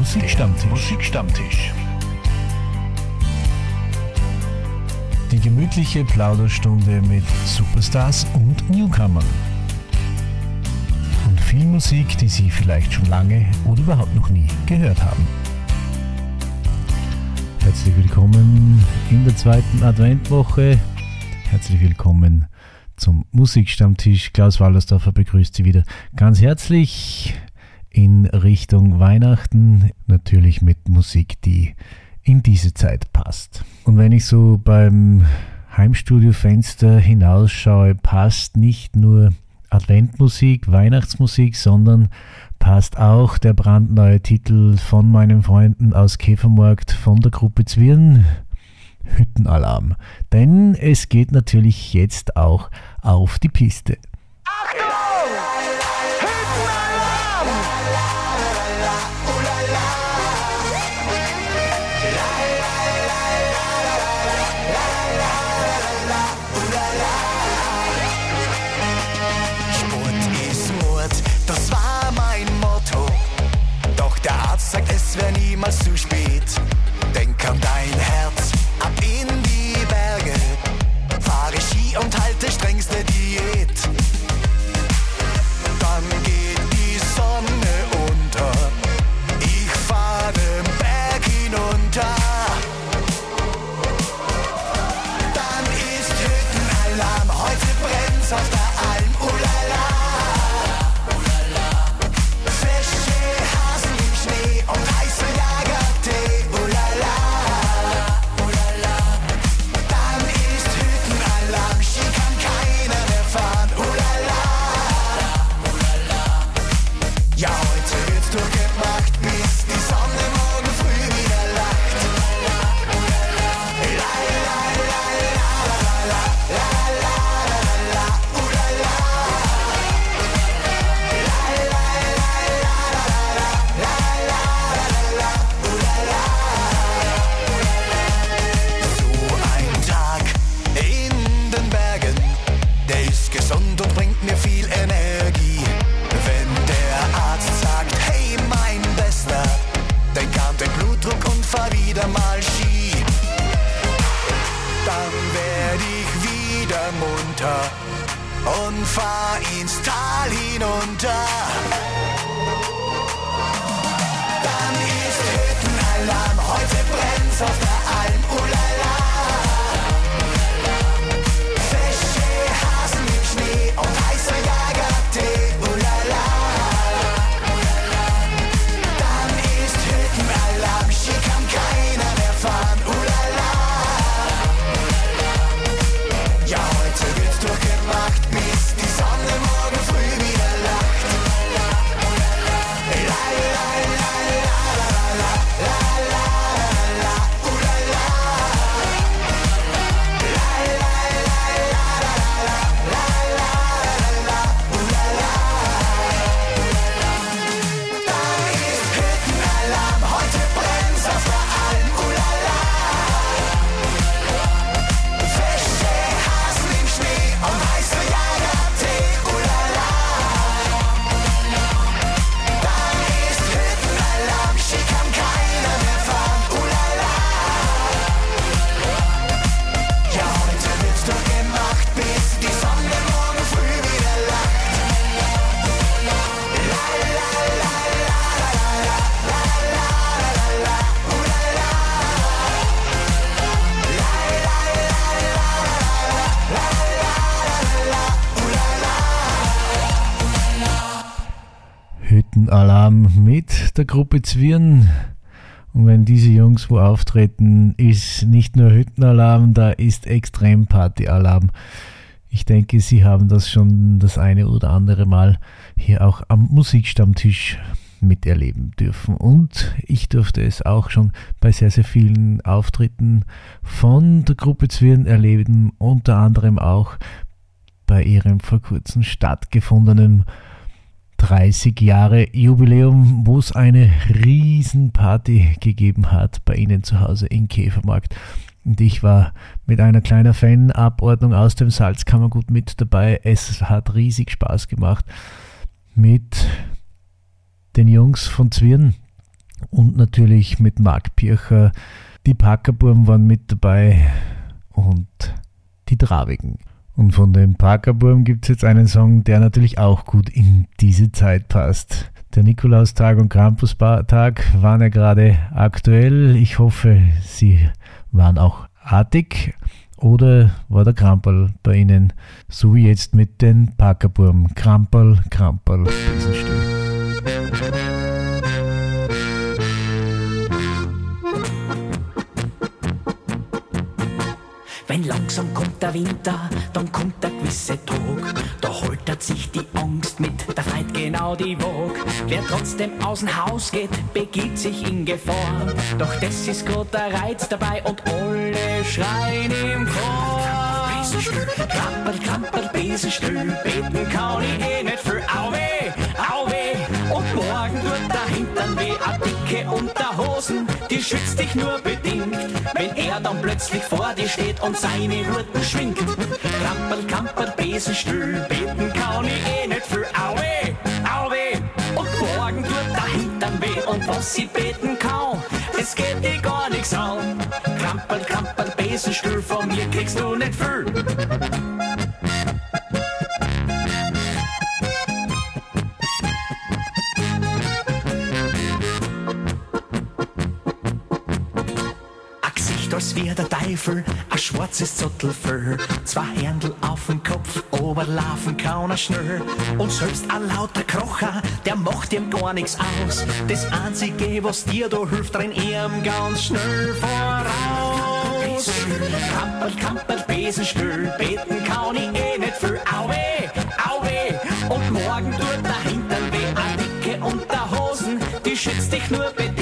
Musikstammtisch. Musikstammtisch. Die gemütliche Plauderstunde mit Superstars und Newcomern. Und viel Musik, die Sie vielleicht schon lange oder überhaupt noch nie gehört haben. Herzlich willkommen in der zweiten Adventwoche. Herzlich willkommen zum Musikstammtisch. Klaus Wallersdorfer begrüßt Sie wieder ganz herzlich in Richtung Weihnachten. Natürlich mit Musik, die in diese Zeit passt. Und wenn ich so beim Heimstudiofenster hinausschaue, passt nicht nur Adventmusik, Weihnachtsmusik, sondern passt auch der brandneue Titel von meinen Freunden aus Käfermarkt von der Gruppe Zwirn. Hüttenalarm. Denn es geht natürlich jetzt auch auf die Piste. Achtung! Sagt, es wäre niemals zu spät. Hüttenalarm mit der Gruppe Zwirn. Und wenn diese Jungs wo auftreten, ist nicht nur Hüttenalarm, da ist Extremparty-Alarm. Ich denke, Sie haben das schon das eine oder andere Mal hier auch am Musikstammtisch miterleben dürfen. Und ich durfte es auch schon bei sehr, sehr vielen Auftritten von der Gruppe Zwirn erleben, unter anderem auch bei ihrem vor kurzem stattgefundenen 30 Jahre Jubiläum, wo es eine Riesenparty gegeben hat bei Ihnen zu Hause in Käfermarkt. Und ich war mit einer kleinen Fanabordnung aus dem Salzkammergut mit dabei. Es hat riesig Spaß gemacht mit den Jungs von Zwirn. und natürlich mit Marc Pircher. Die Packerburm waren mit dabei und die Travigen. Und von dem Parkerburm gibt es jetzt einen Song, der natürlich auch gut in diese Zeit passt. Der Nikolaustag und Krampustag waren ja gerade aktuell. Ich hoffe, sie waren auch artig. Oder war der Krampel bei Ihnen? So wie jetzt mit den Parkerburm. Krampel, Krampel, Besenstiel. Wenn langsam kommt der Winter, dann kommt der gewisse Tag. Da holtert sich die Angst mit, da feit genau die Wog. Wer trotzdem aus dem Haus geht, begibt sich in Gefahr. Doch das ist grad der Reiz dabei und alle schreien im Chor. Krampel, Krampel, Besenstuhl, beten kann ich eh nicht für Auwe, Auwe. Und morgen tut der Hintern weh, a dicke Unterhosen, die schützt dich nur bedingt. Wenn er dann plötzlich vor dir steht und seine Hurten schwingt. Krampel, Kamper, Besenstuhl, beten kann ich eh nicht für Aue, Aue. Und morgen tut der Hintern weh und was sie beten kann, es geht dir gar nichts an. Krampel, Kamper, Besenstuhl, von mir kriegst du nicht viel. Als wie der Teufel, ein schwarzes Zottelfell, zwei Händel auf dem Kopf, Oberlaufen kann er schnell. Und selbst ein lauter Krocher, der macht ihm gar nichts aus. Das Einzige, was dir da hilft, renn ihm ganz schnell voraus. Kampel, Kampel, Besenstuhl, beten kann ich eh nicht viel. Auwe, auwe, und morgen tut der Hintern weh, a dicke Unterhosen, die schützt dich nur bedingt.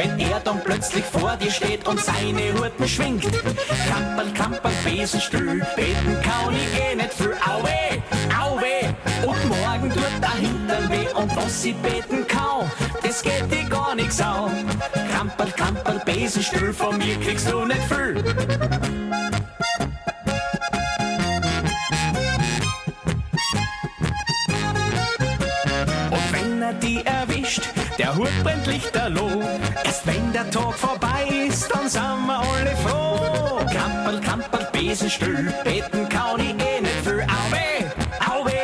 Wenn er dann plötzlich vor dir steht und seine Hurten schwingt. Kamperl, Kamperl, Besenstuhl, beten kann ich eh nicht viel. Auwe, auwe, und morgen tut der Hintern weh und was sie beten kann, das geht dir gar nichts an. Kamperl, Kamperl, Besenstuhl, von mir kriegst du nicht viel. Und wenn er die erwischt, der Hut brennt lichterloh. Erst wenn der Tag vorbei ist, dann sind wir alle froh. Kamperl, Kamperl, Besenstuhl, beten kann ich eh nicht viel. Auwe, auwe,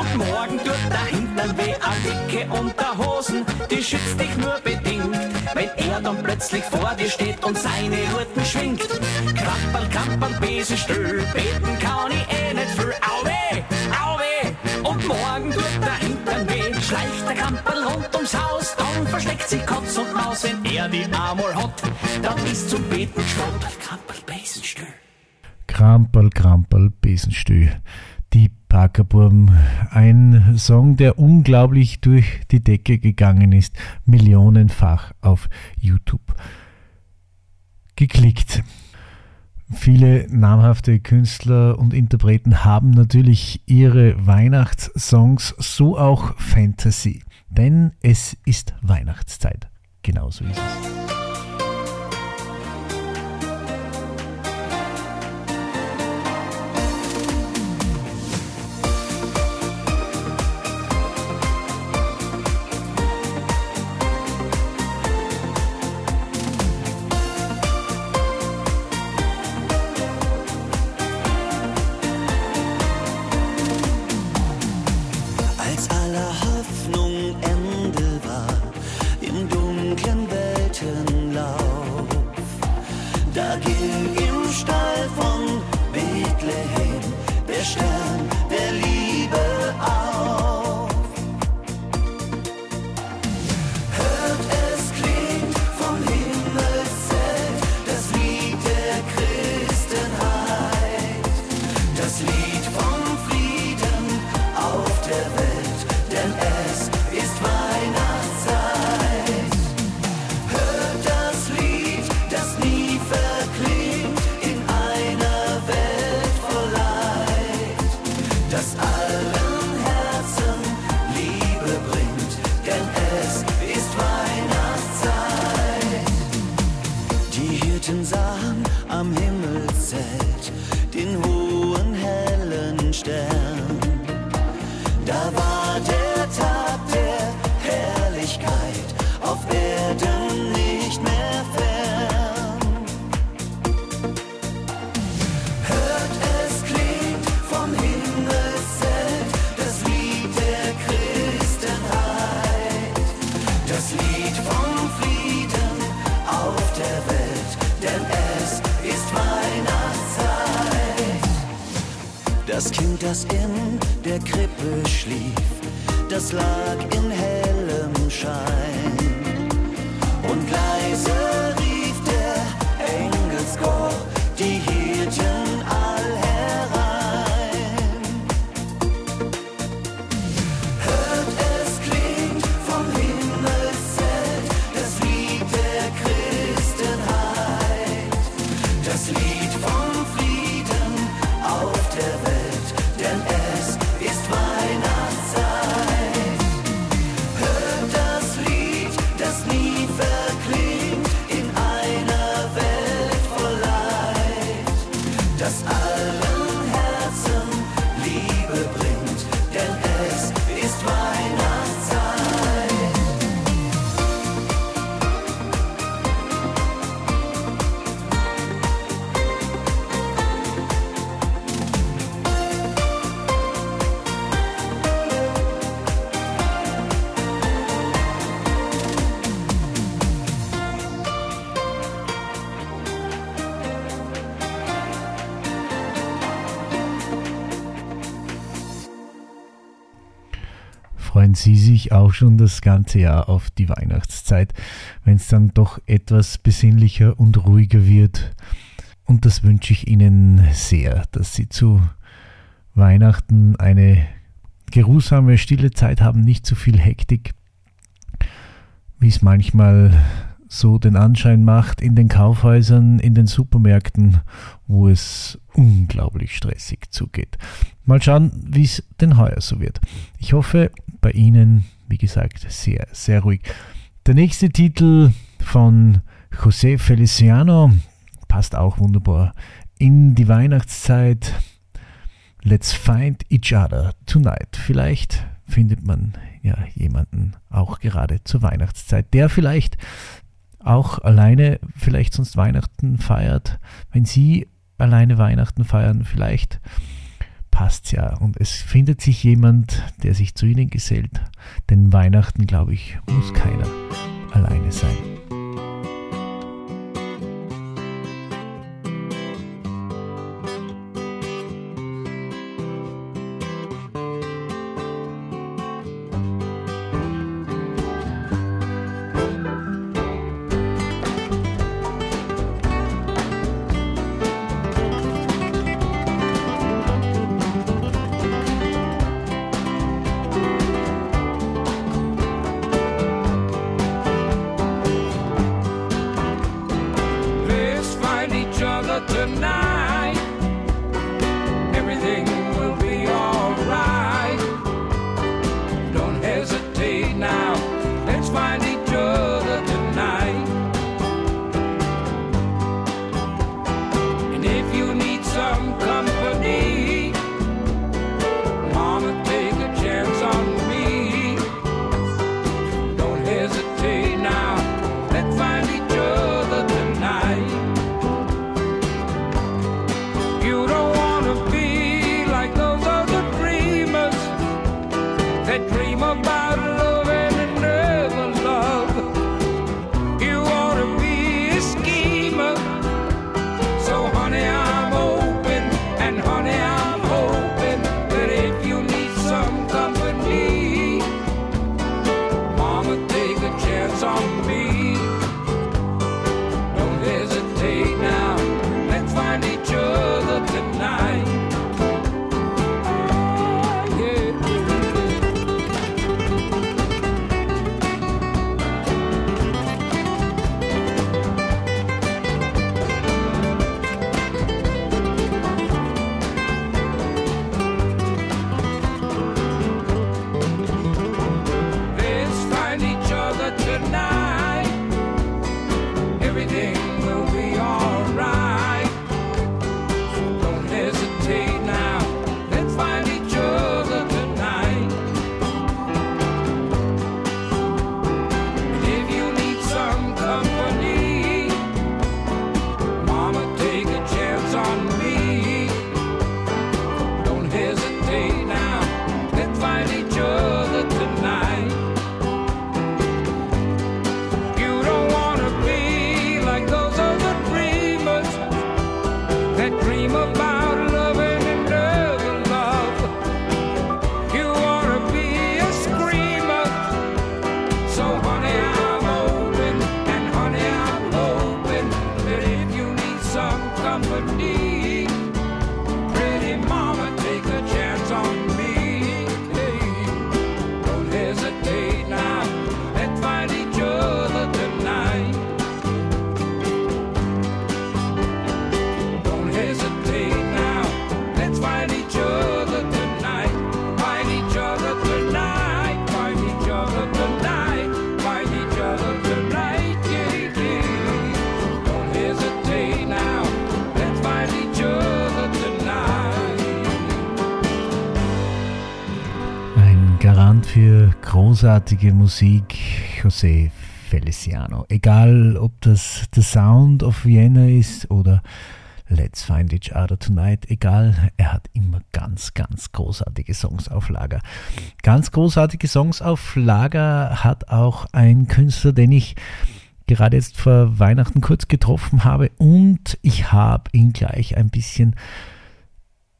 und morgen tut der Hintern weh, a dicke Unterhosen, die schützt dich nur bedingt. Wenn er dann plötzlich vor dir steht und seine Hurten schwingt. Kamperl, Kamperl, Besenstuhl, beten kann ich Maus, wenn er die einmal hat, dann ist zum Beten gestanden. Kamperl, Besenstuhl. Krampel, Krampel, Besenstüh. Die Parkerburm. Ein Song, der unglaublich durch die Decke gegangen ist. Millionenfach auf YouTube geklickt. Viele namhafte Künstler und Interpreten haben natürlich ihre Weihnachtssongs, so auch Fantasy. Denn es ist Weihnachtszeit. Genauso ist es. Das lag Sie sich auch schon das ganze Jahr auf die Weihnachtszeit, wenn es dann doch etwas besinnlicher und ruhiger wird. Und das wünsche ich Ihnen sehr, dass Sie zu Weihnachten eine geruhsame, stille Zeit haben, nicht zu viel Hektik, wie es manchmal so den Anschein macht in den Kaufhäusern, in den Supermärkten, wo es unglaublich stressig zugeht. Mal schauen, wie es denn heuer so wird. Ich hoffe, bei Ihnen, wie gesagt, sehr, sehr ruhig. Der nächste Titel von José Feliciano passt auch wunderbar in die Weihnachtszeit. Let's find each other tonight. Vielleicht findet man ja jemanden auch gerade zur Weihnachtszeit, der vielleicht auch alleine vielleicht sonst Weihnachten feiert. Wenn Sie alleine Weihnachten feiern, vielleicht passt ja. Und es findet sich jemand, der sich zu Ihnen gesellt. Denn Weihnachten, glaube ich, muss keiner alleine sein. Großartige Musik, José Feliciano. Egal, ob das The Sound of Vienna ist oder Let's Find Each Other Tonight, egal, er hat immer ganz, ganz großartige Songs auf Lager. Ganz großartige Songs auf Lager hat auch ein Künstler, den ich gerade jetzt vor Weihnachten kurz getroffen habe und ich habe ihn gleich ein bisschen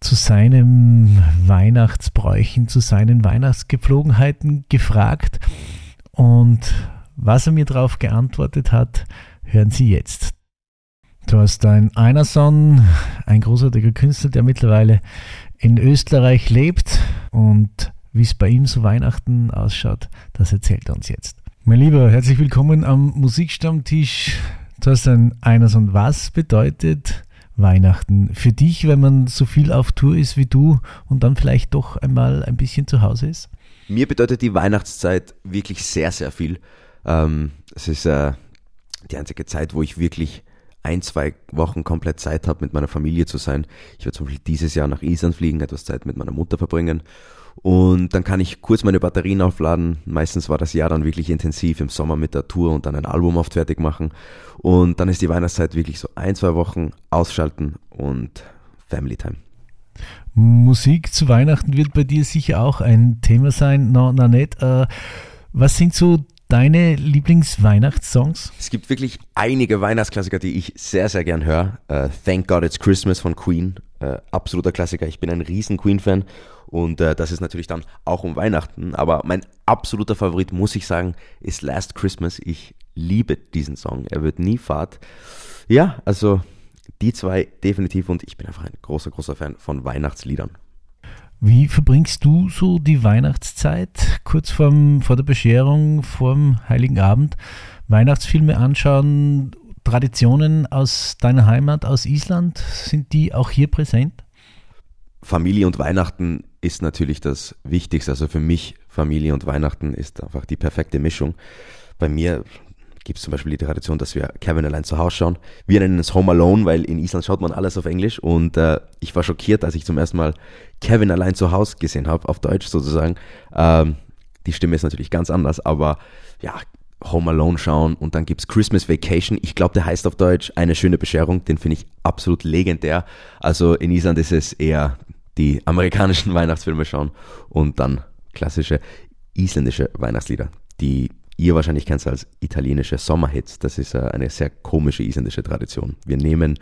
zu seinen Weihnachtsbräuchen, zu seinen Weihnachtsgepflogenheiten gefragt und was er mir darauf geantwortet hat, hören Sie jetzt. Thorstein Einerson, ein großartiger Künstler, der mittlerweile in Österreich lebt und wie es bei ihm zu Weihnachten ausschaut, das erzählt er uns jetzt. Mein Lieber, herzlich willkommen am Musikstammtisch. Thorstein Einerson, was bedeutet Weihnachten für dich, wenn man so viel auf Tour ist wie du und dann vielleicht doch einmal ein bisschen zu Hause ist? Mir bedeutet die Weihnachtszeit wirklich sehr, sehr viel. Ähm, es ist äh, die einzige Zeit, wo ich wirklich ein, zwei Wochen komplett Zeit habe, mit meiner Familie zu sein. Ich werde zum Beispiel dieses Jahr nach Island fliegen, etwas Zeit mit meiner Mutter verbringen. Und dann kann ich kurz meine Batterien aufladen. Meistens war das Jahr dann wirklich intensiv im Sommer mit der Tour und dann ein Album oft fertig machen. Und dann ist die Weihnachtszeit wirklich so ein, zwei Wochen ausschalten und Family Time. Musik zu Weihnachten wird bei dir sicher auch ein Thema sein. Na, na nicht. Äh, was sind so deine Lieblingsweihnachtssongs? Es gibt wirklich einige Weihnachtsklassiker, die ich sehr, sehr gern höre. Uh, Thank God It's Christmas von Queen, uh, absoluter Klassiker. Ich bin ein riesen Queen-Fan und uh, das ist natürlich dann auch um Weihnachten. Aber mein absoluter Favorit, muss ich sagen, ist Last Christmas. Ich liebe diesen Song. Er wird nie fad. Ja, also die zwei definitiv und ich bin einfach ein großer, großer Fan von Weihnachtsliedern. Wie verbringst du so die Weihnachtszeit kurz vorm, vor der Bescherung, vorm Heiligen Abend? Weihnachtsfilme anschauen, Traditionen aus deiner Heimat, aus Island, sind die auch hier präsent? Familie und Weihnachten ist natürlich das Wichtigste. Also für mich, Familie und Weihnachten ist einfach die perfekte Mischung. Bei mir gibt es zum Beispiel die Tradition, dass wir Kevin allein zu Hause schauen. Wir nennen es Home Alone, weil in Island schaut man alles auf Englisch und äh, ich war schockiert, als ich zum ersten Mal Kevin allein zu Hause gesehen habe, auf Deutsch sozusagen. Ähm, die Stimme ist natürlich ganz anders, aber ja, Home Alone schauen und dann gibt's Christmas Vacation. Ich glaube, der heißt auf Deutsch eine schöne Bescherung. Den finde ich absolut legendär. Also in Island ist es eher die amerikanischen Weihnachtsfilme schauen und dann klassische isländische Weihnachtslieder, die ihr wahrscheinlich kennt es als italienische Sommerhits. Das ist eine sehr komische isländische Tradition. Wir nehmen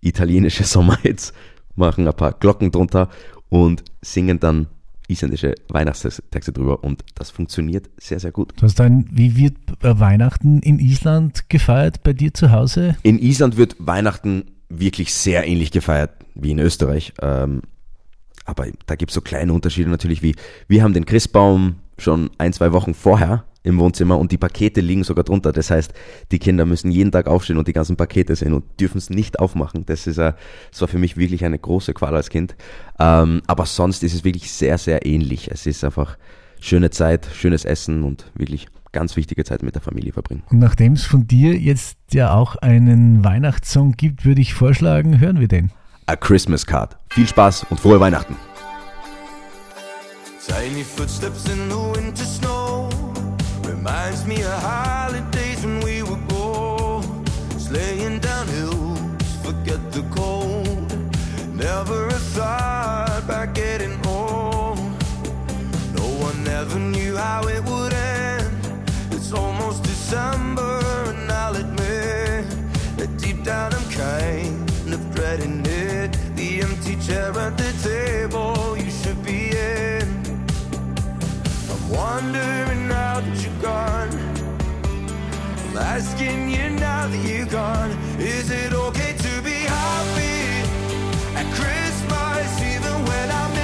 italienische Sommerhits, machen ein paar Glocken drunter und singen dann isländische Weihnachtstexte drüber und das funktioniert sehr, sehr gut. Du hast ein, wie wird Weihnachten in Island gefeiert bei dir zu Hause? In Island wird Weihnachten wirklich sehr ähnlich gefeiert wie in Österreich. Ähm, aber da gibt es so kleine Unterschiede natürlich, wie wir haben den Christbaum schon ein, zwei Wochen vorher im Wohnzimmer und die Pakete liegen sogar drunter. Das heißt, die Kinder müssen jeden Tag aufstehen und die ganzen Pakete sehen und dürfen es nicht aufmachen. Das ist, das war für mich wirklich eine große Qual als Kind. Ähm, aber sonst ist es wirklich sehr, sehr ähnlich. Es ist einfach schöne Zeit, schönes Essen und wirklich ganz wichtige Zeit mit der Familie verbringen. Und nachdem es von dir jetzt ja auch einen Weihnachtssong gibt, würde ich vorschlagen, hören wir den. A Christmas Card. Viel Spaß und frohe Weihnachten. Tiny footsteps in the winter snow reminds me of holidays when we were gold. Sleighing down hills, forget the cold. Never a thought about getting old. No one ever knew how it would end. It's almost December, and I'll admit that deep down I'm kind of dreading it. The empty chair at the table wondering now that you're gone. I'm asking you now that you're gone. Is it okay to be happy at Christmas even when I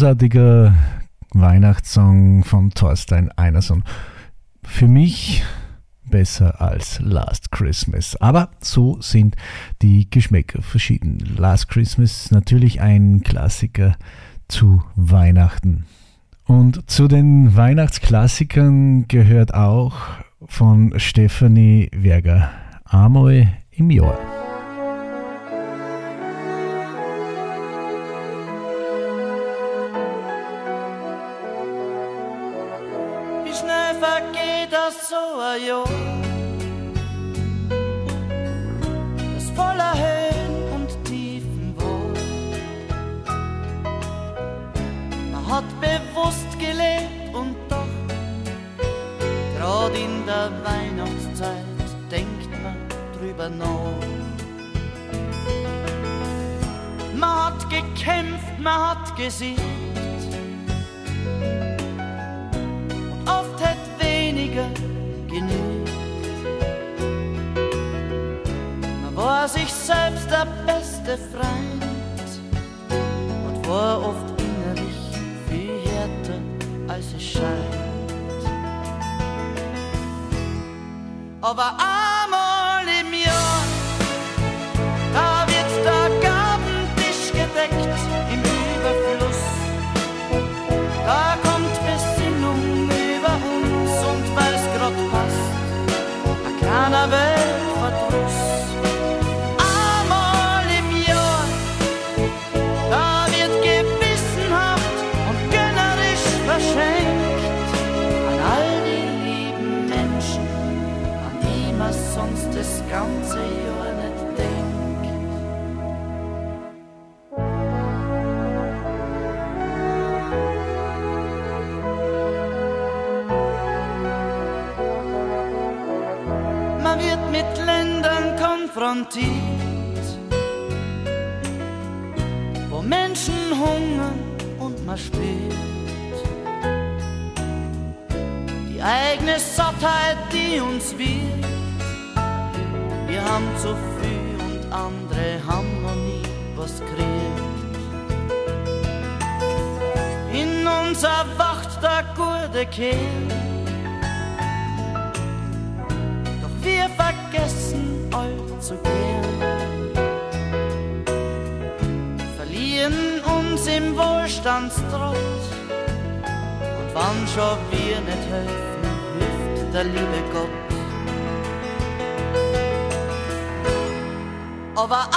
großartiger Weihnachtssong von Thorstein Einerson. Für mich besser als Last Christmas. Aber so sind die Geschmäcker verschieden. Last Christmas natürlich ein Klassiker zu Weihnachten. Und zu den Weihnachtsklassikern gehört auch von Stephanie Werger Amore im Jahr. Jahr, das voller Höhen und Tiefen war. Man hat bewusst gelebt und doch, gerade in der Weihnachtszeit, denkt man drüber nach. Man hat gekämpft, man hat gesiegt. oft hätt weniger war sich selbst der beste Freund und war oft innerlich viel härter als es scheint. Aber konfrontiert, wo Menschen hungern und man spürt die eigene Sattheit, die uns wird. Wir haben zu viel und andere haben noch nie was gekriegt. In uns erwacht der gute Kerl. Allzu gern. Verlieren uns im Wohlstandstrott. Und wann schon wir nicht helfen, hilft der liebe Gott. Aber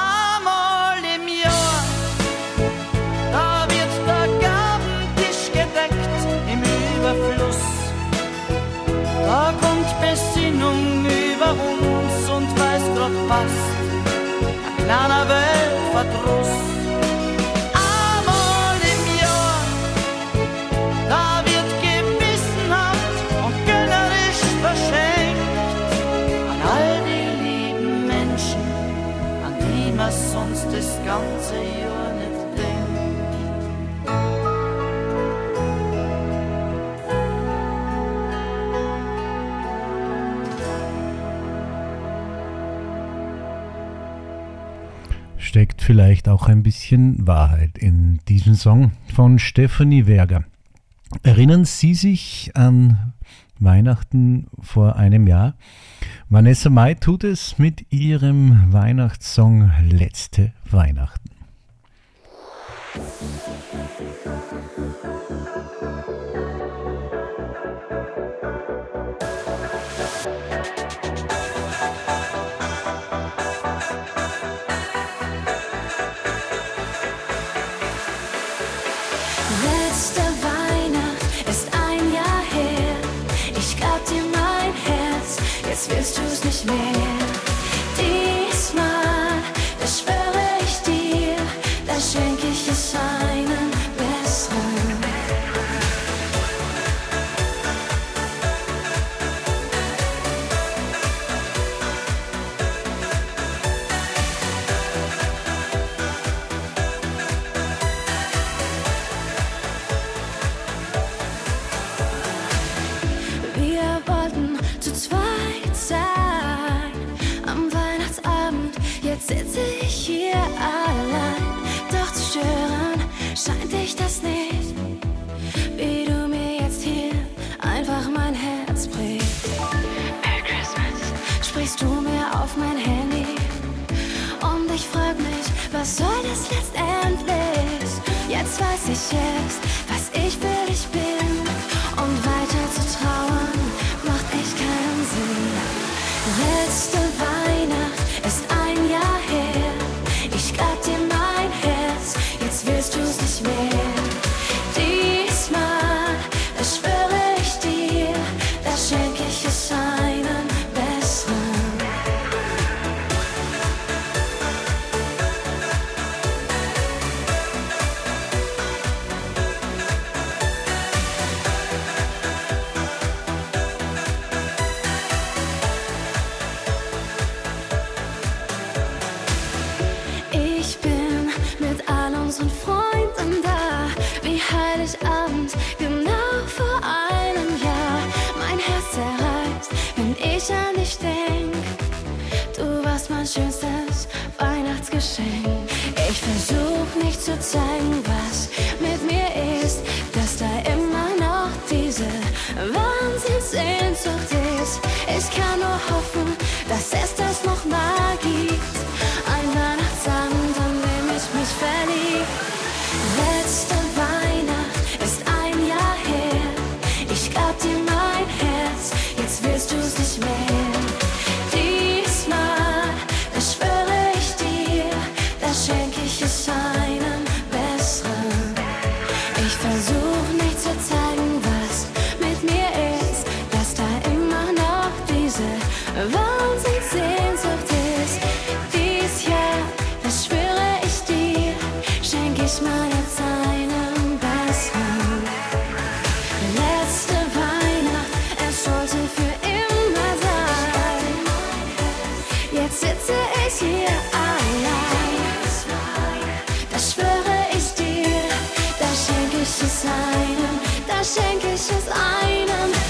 verpasst, ein kleiner Weltverdruss. Einmal im Jahr, da wird Gewissenhaft und gönnerisch verschenkt an all die lieben Menschen, an die man sonst das ganze Jahr vielleicht auch ein bisschen Wahrheit in diesem Song von Stephanie Werger. Erinnern Sie sich an Weihnachten vor einem Jahr? Vanessa Mai tut es mit ihrem Weihnachtssong Letzte Weihnachten. Musik ses gestes. ich hier allein. Das schwöre ich dir, da schenke ich es einem, da schenke ich es einem.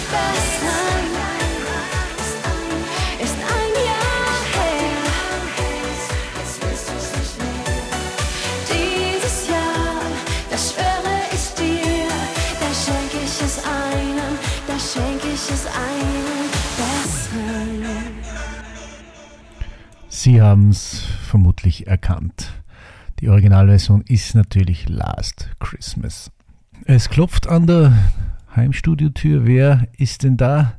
haben es vermutlich erkannt. Die Originalversion ist natürlich Last Christmas. Es klopft an der Heimstudiotür. Wer ist denn da?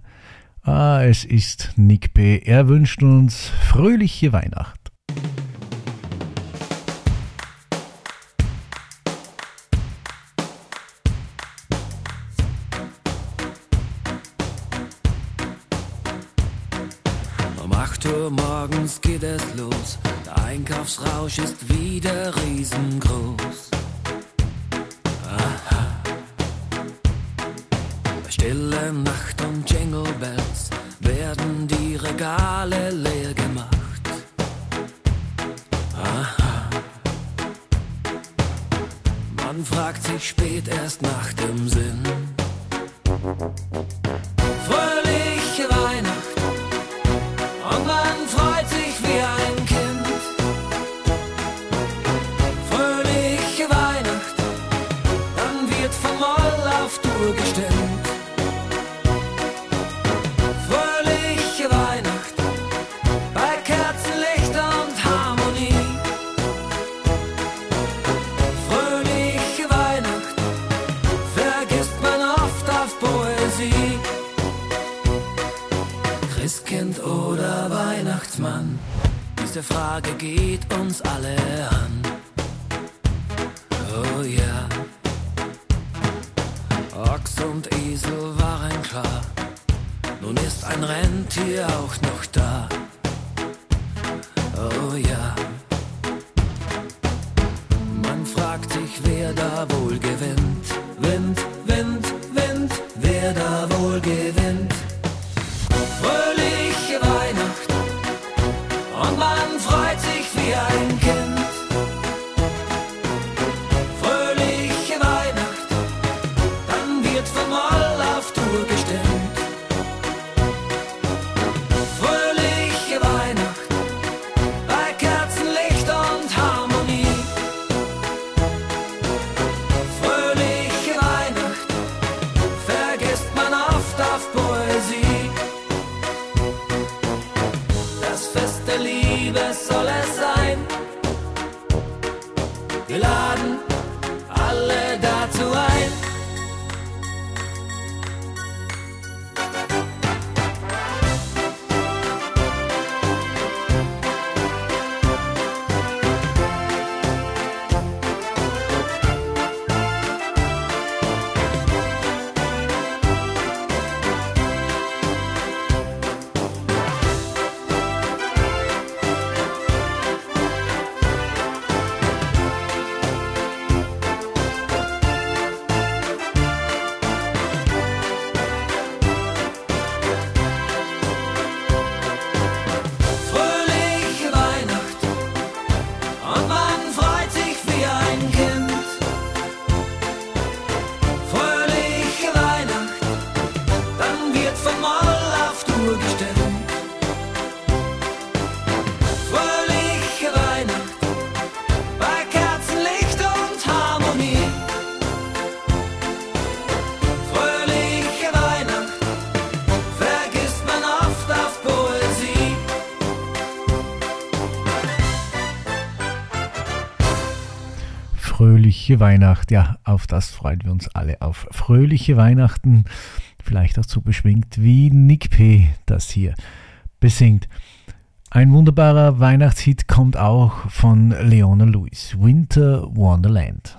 Ah, es ist Nick B. Er wünscht uns fröhliche Weihnacht. morgens geht es los. Der Einkaufsrausch ist wieder riesengroß. Aha. Bei stiller Nacht und Jingle Bells werden die Regale leer gemacht. Aha. Man fragt sich spät erst nach dem Sinn. Fröhliche Weihnacht. Und my auf Dur gestimmt. Fröhliche Weihnacht, bei Kerzenlicht und Harmonie. Fröhliche Weihnacht, vergisst man oft auf Poesie. Christkind oder Weihnachtsmann, diese Frage geht uns alle an. Oh ja, Ochs und Esel waren klar, nun ist ein Rentier auch noch da. Oh ja, man fragt sich, wer da wohl gewinnt. Wind, Wind, Wind, wer da wohl gewinnt. Fröhliche Weihnacht, ja, auf das freuen wir uns alle. Auf fröhliche Weihnachten, vielleicht auch so beschwingt wie Nick P. das hier besingt. Ein wunderbarer Weihnachtshit kommt auch von Leona Lewis, Winter Wonderland.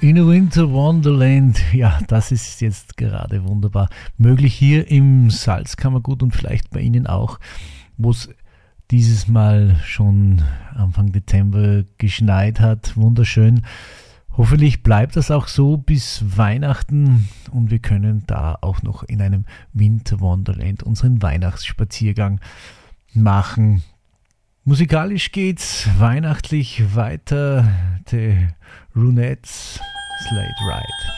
In a Winter Wonderland. Ja, das ist jetzt gerade wunderbar. Möglich hier im Salzkammergut und vielleicht bei Ihnen auch, wo es dieses Mal schon Anfang Dezember geschneit hat. Wunderschön. Hoffentlich bleibt das auch so bis Weihnachten und wir können da auch noch in einem Winter Wonderland unseren Weihnachtsspaziergang machen. Musikalisch geht's weihnachtlich weiter. The Runettes Slate Ride.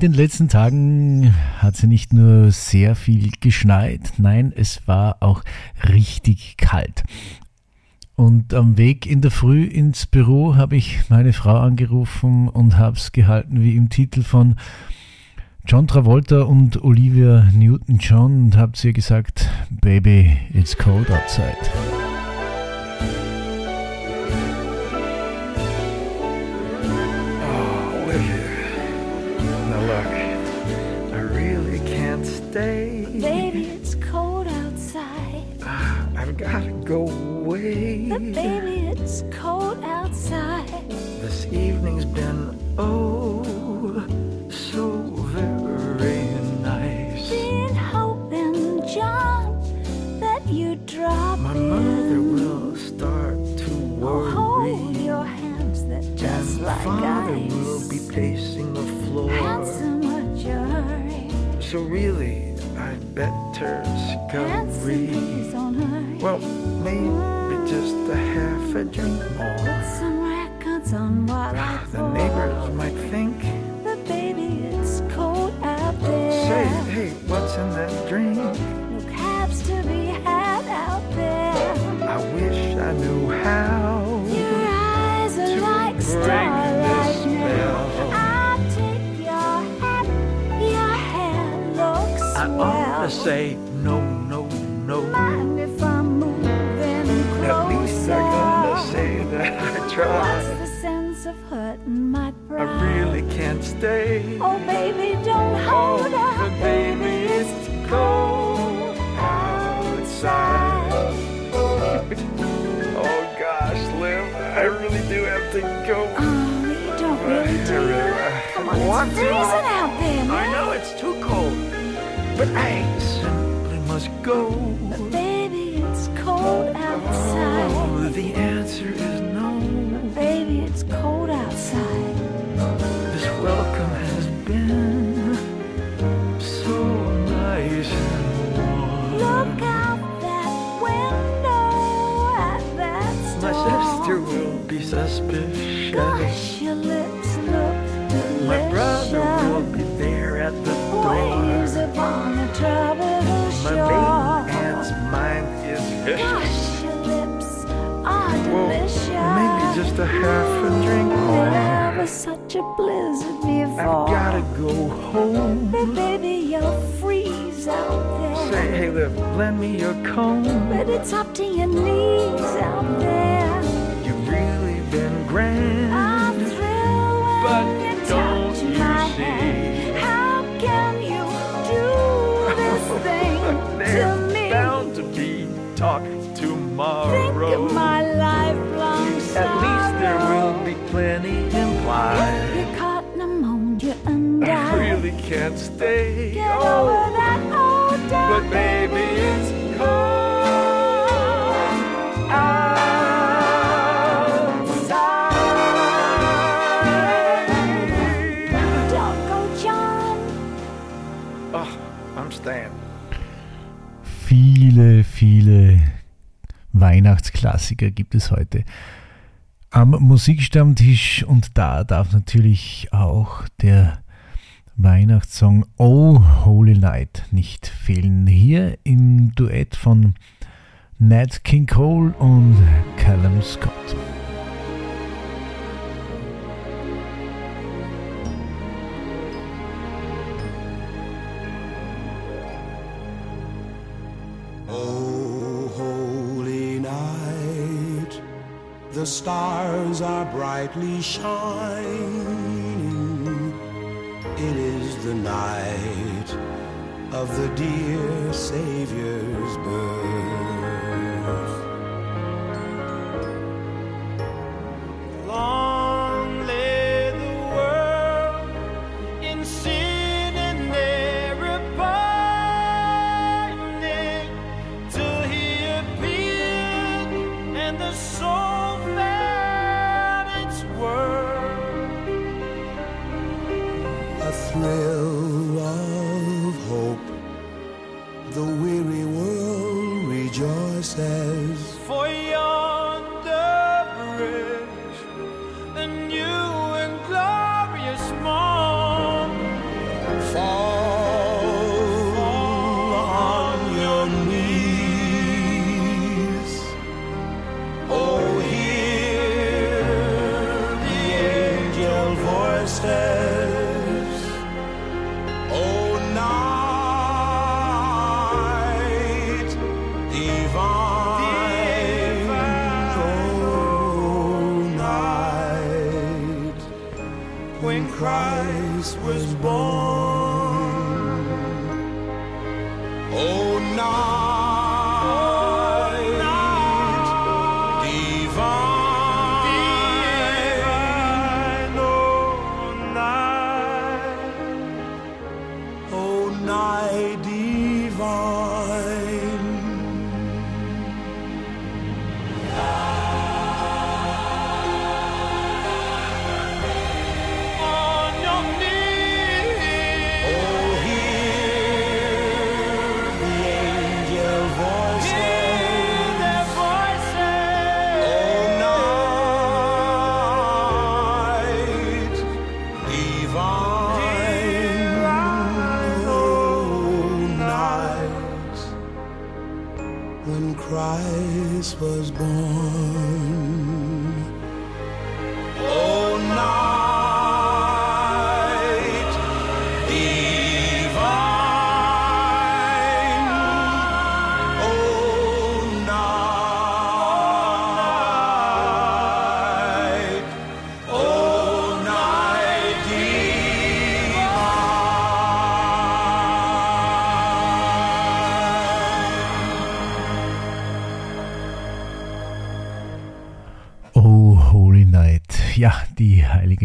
Den letzten Tagen hat sie nicht nur sehr viel geschneit, nein, es war auch richtig kalt. Und am Weg in der Früh ins Büro habe ich meine Frau angerufen und habe es gehalten wie im Titel von John Travolta und Olivia Newton-John und habe ihr gesagt, Baby, it's cold outside. That just And like father will be pacing the floor. Handsome, what's your hurry? So really, I'd better scurry. please don't hurry. Well, maybe just a half a drink more. Put some records on while I ah, The neighbors might think, But baby, it's cold out say, hey, what's in that drink? say no, no, no. Mind if I'm moving closer? At least they're gonna say that I tried. What's the sense of hurting my pride? I really can't stay. Oh, baby, don't oh, hold oh, The Baby, it's cold outside. oh gosh, Liv, I really do have to go. Oh, you don't really do. Come on, it's freezing out there, man. I know it's too cold but I simply must go. But baby, it's cold outside. Oh, the answer is no. Baby, it's cold outside. This welcome has been so nice and warm. Look out that window at that My sister will be suspicious. Gosh, your lips look delicious. My brother will be there at the Waves upon tropical My shore. aunt's mind is vicious. Gosh, your lips are Well, maybe just a half a drink more. Never such a blizzard before. I've gotta go home. But baby, you'll freeze out there. Say, hey, Liv, lend me your comb. But it's up to your knees out there. You've really been grand. Can't stay. get Oh, over that old but baby, it's cold outside. Don't go, John. Oh, I'm staying. Viele, viele Weihnachtsklassiker gibt es heute am Musikstammtisch und da darf natürlich auch der Weihnachtssong Oh Holy Night nicht fehlen. Hier im Duett von Nat King Cole und Callum Scott. Oh, the stars are brightly shining. It is the night of the dear Savior's birth. A thrill of hope, the weary world rejoices.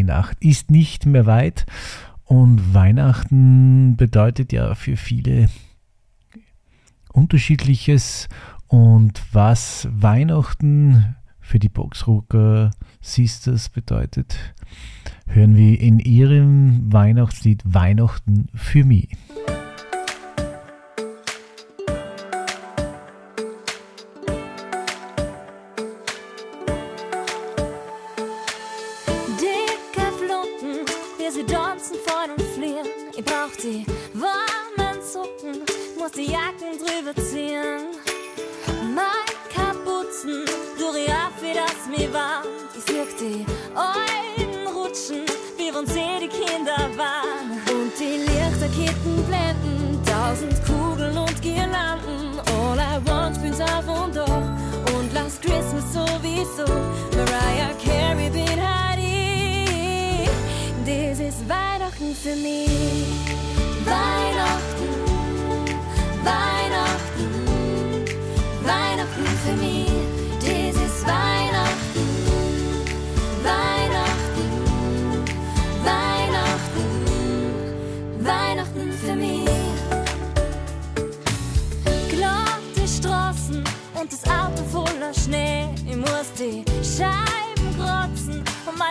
Nacht ist nicht mehr weit und Weihnachten bedeutet ja für viele unterschiedliches und was Weihnachten für die Boxrocker Sisters bedeutet, hören wir in ihrem Weihnachtslied Weihnachten für mich.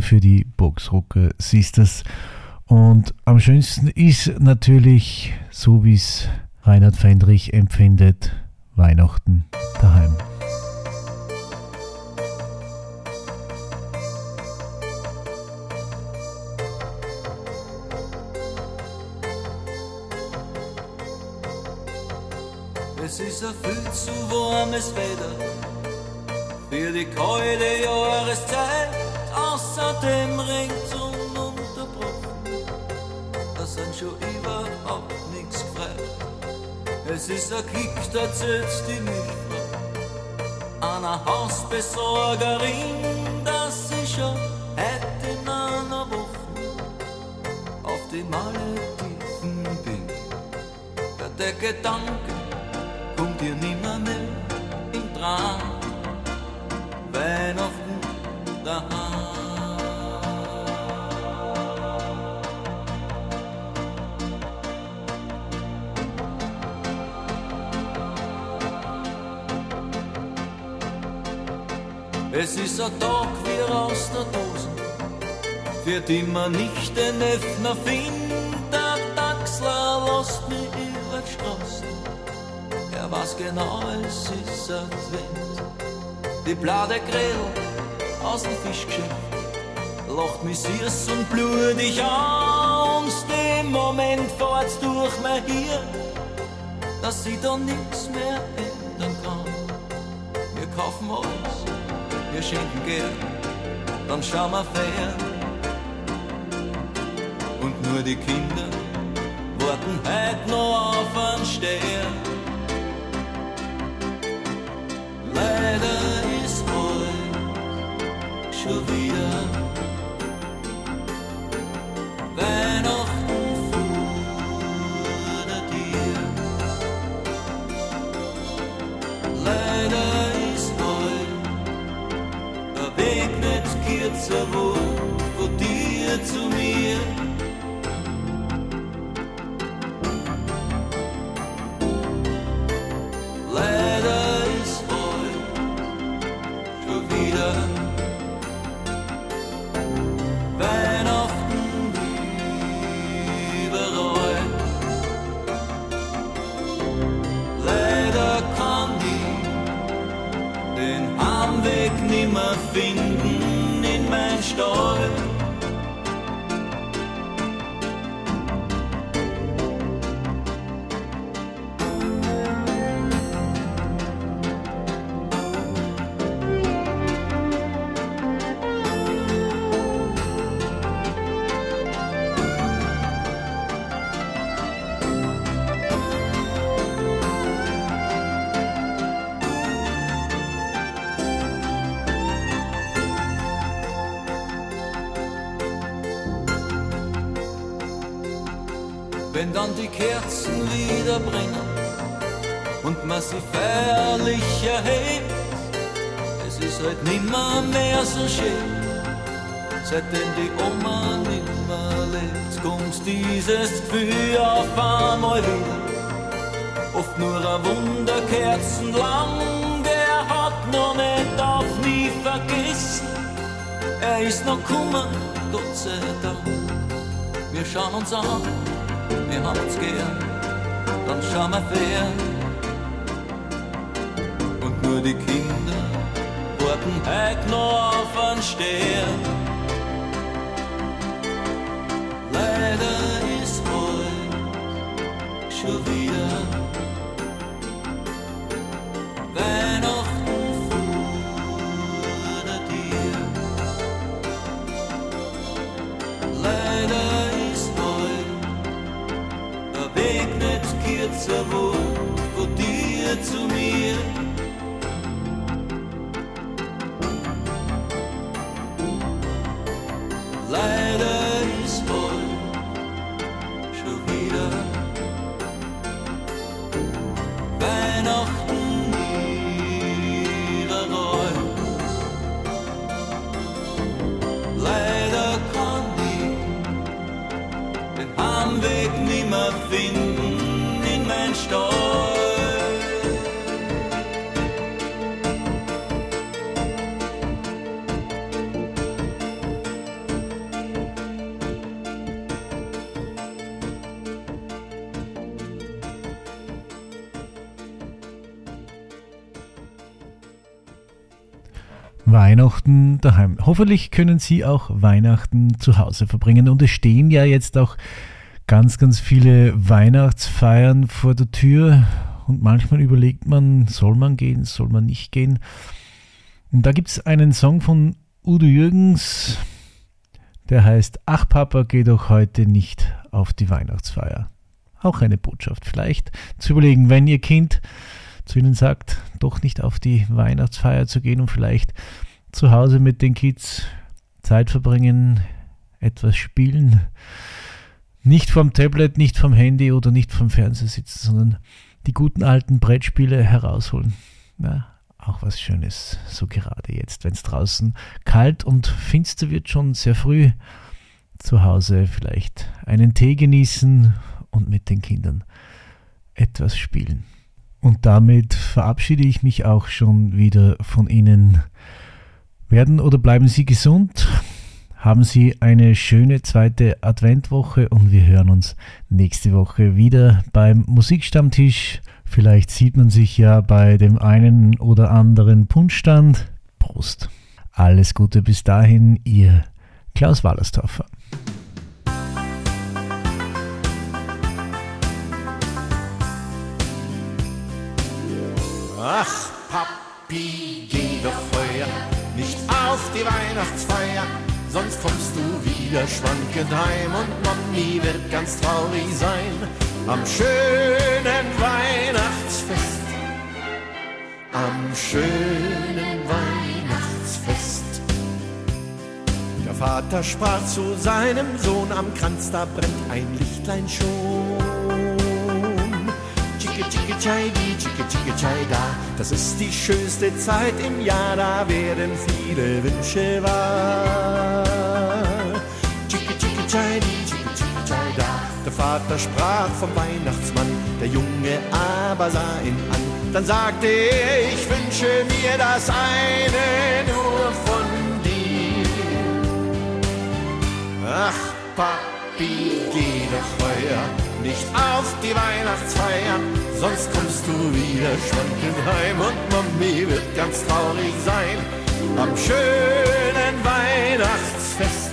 für die Boxrocker Sisters. Und am schönsten ist natürlich, so wie es Reinhard Fendrich empfindet, Weihnachten daheim. Es ist ein viel zu warmes Wetter für die kalte Jahreszeit außerdem ringt ununterbrochen. Da sind schon überhaupt nichts frei. Es ist ein Kick, da zählt die Milchfrau. Einer Hausbesorgerin, dass ich schon heute in einer Woche auf die Malediven bin. Ja, der Gedanke kommt dir nimmer mehr in Traum. Weihnachten daheim. Es ist ein Tag wie aus der Dose, die man nicht den Öffner findet. Der lässt mich über die Straße, er weiß genau, es ist Advent. die blade Grill aus dem Fischgeschäft lacht mich süß und blutig an und dem Moment fährt's durch mein Hirn, dass ich da nichts mehr ändern kann. Wir kaufen alles, wir schenken Geld, dann schauen wir fern. Und nur die Kinder warten heute noch auf einen Stern. Leider ist heute schon wieder wo von dir zu mir. Seitdem die Oma nimmer lebt, kommt dieses Gefühl auf einmal wieder. Oft nur ein Wunderkerzen lang, der hat noch nicht auf nie vergessen. Er ist noch kummer, Gott sei Dank. Wir schauen uns an wir haben uns gern, dann schauen wir fern. Und nur die Kinder warten heut noch auf einen Stern. Schon wieder Weihnachten vor Tür. Leider ist heute der Weg nicht kürzer wo von dir zu mir. Weihnachten daheim. Hoffentlich können Sie auch Weihnachten zu Hause verbringen. Und es stehen ja jetzt auch ganz, ganz viele Weihnachtsfeiern vor der Tür. Und manchmal überlegt man, soll man gehen, soll man nicht gehen. Und da gibt es einen Song von Udo Jürgens, der heißt Ach Papa, geh doch heute nicht auf die Weihnachtsfeier. Auch eine Botschaft vielleicht zu überlegen, wenn Ihr Kind zu Ihnen sagt, doch nicht auf die Weihnachtsfeier zu gehen und vielleicht zu Hause mit den Kids Zeit verbringen, etwas spielen. Nicht vom Tablet, nicht vom Handy oder nicht vom Fernseher sitzen, sondern die guten alten Brettspiele herausholen. Ja, auch was Schönes, so gerade jetzt, wenn es draußen kalt und finster wird, schon sehr früh zu Hause vielleicht einen Tee genießen und mit den Kindern etwas spielen. Und damit verabschiede ich mich auch schon wieder von Ihnen. Werden oder bleiben Sie gesund. Haben Sie eine schöne zweite Adventwoche und wir hören uns nächste Woche wieder beim Musikstammtisch. Vielleicht sieht man sich ja bei dem einen oder anderen Punschstand. Prost. Alles Gute bis dahin, ihr Klaus Wallerstorfer. Ach, Papi, die Weihnachtsfeier, sonst kommst du wieder schwankend heim und Mami wird ganz traurig sein am schönen Weihnachtsfest. Am schönen Weihnachtsfest. Der Vater sprach zu seinem Sohn, am Kranz da brennt ein Lichtlein schon. Chicke, chicke, chai, di, chicke, chicke, chai, da. Das ist die schönste Zeit im Jahr, da werden viele Wünsche wahr. Chicke, chicke, chai, di, chicke, chicke, chai, da. Der Vater sprach vom Weihnachtsmann, der Junge aber sah ihn an. Dann sagte er, ich wünsche mir das eine nur von dir. Ach, Papi, geh doch heuer nicht auf die Weihnachtsfeier, sonst kommst du wieder schwankend heim und Mami wird ganz traurig sein am schönen Weihnachtsfest.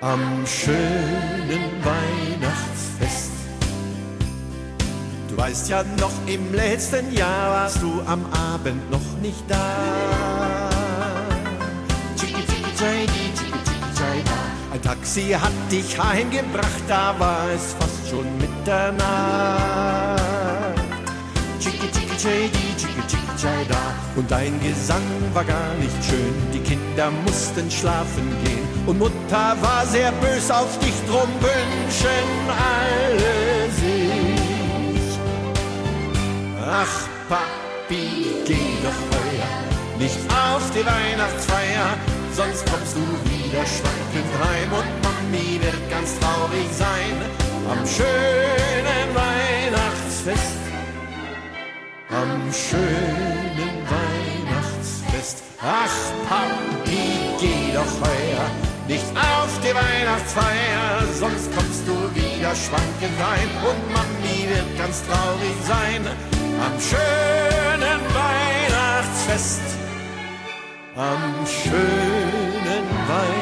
Am schönen Weihnachtsfest. Du weißt ja noch, im letzten Jahr warst du am Abend noch nicht da. Chicki, chai, Taxi hat dich heimgebracht, da war es fast schon Mitternacht. Chicki, chicki, chai, di, chicki, chicki, chai, da. Und dein Gesang war gar nicht schön, die Kinder mussten schlafen gehen. Und Mutter war sehr bös auf dich, drum wünschen alle sich. Ach, Papi, geh doch heuer nicht auf die Weihnachtsfeier, sonst kommst du wieder schwankend heim und Mami wird ganz traurig sein am schönen Weihnachtsfest. Am schönen Weihnachtsfest. Ach, Papi, geh doch heuer nicht auf die Weihnachtsfeier, sonst kommst du wieder schwankend heim und Mami wird ganz traurig sein am schönen Weihnachtsfest am schönen Wein.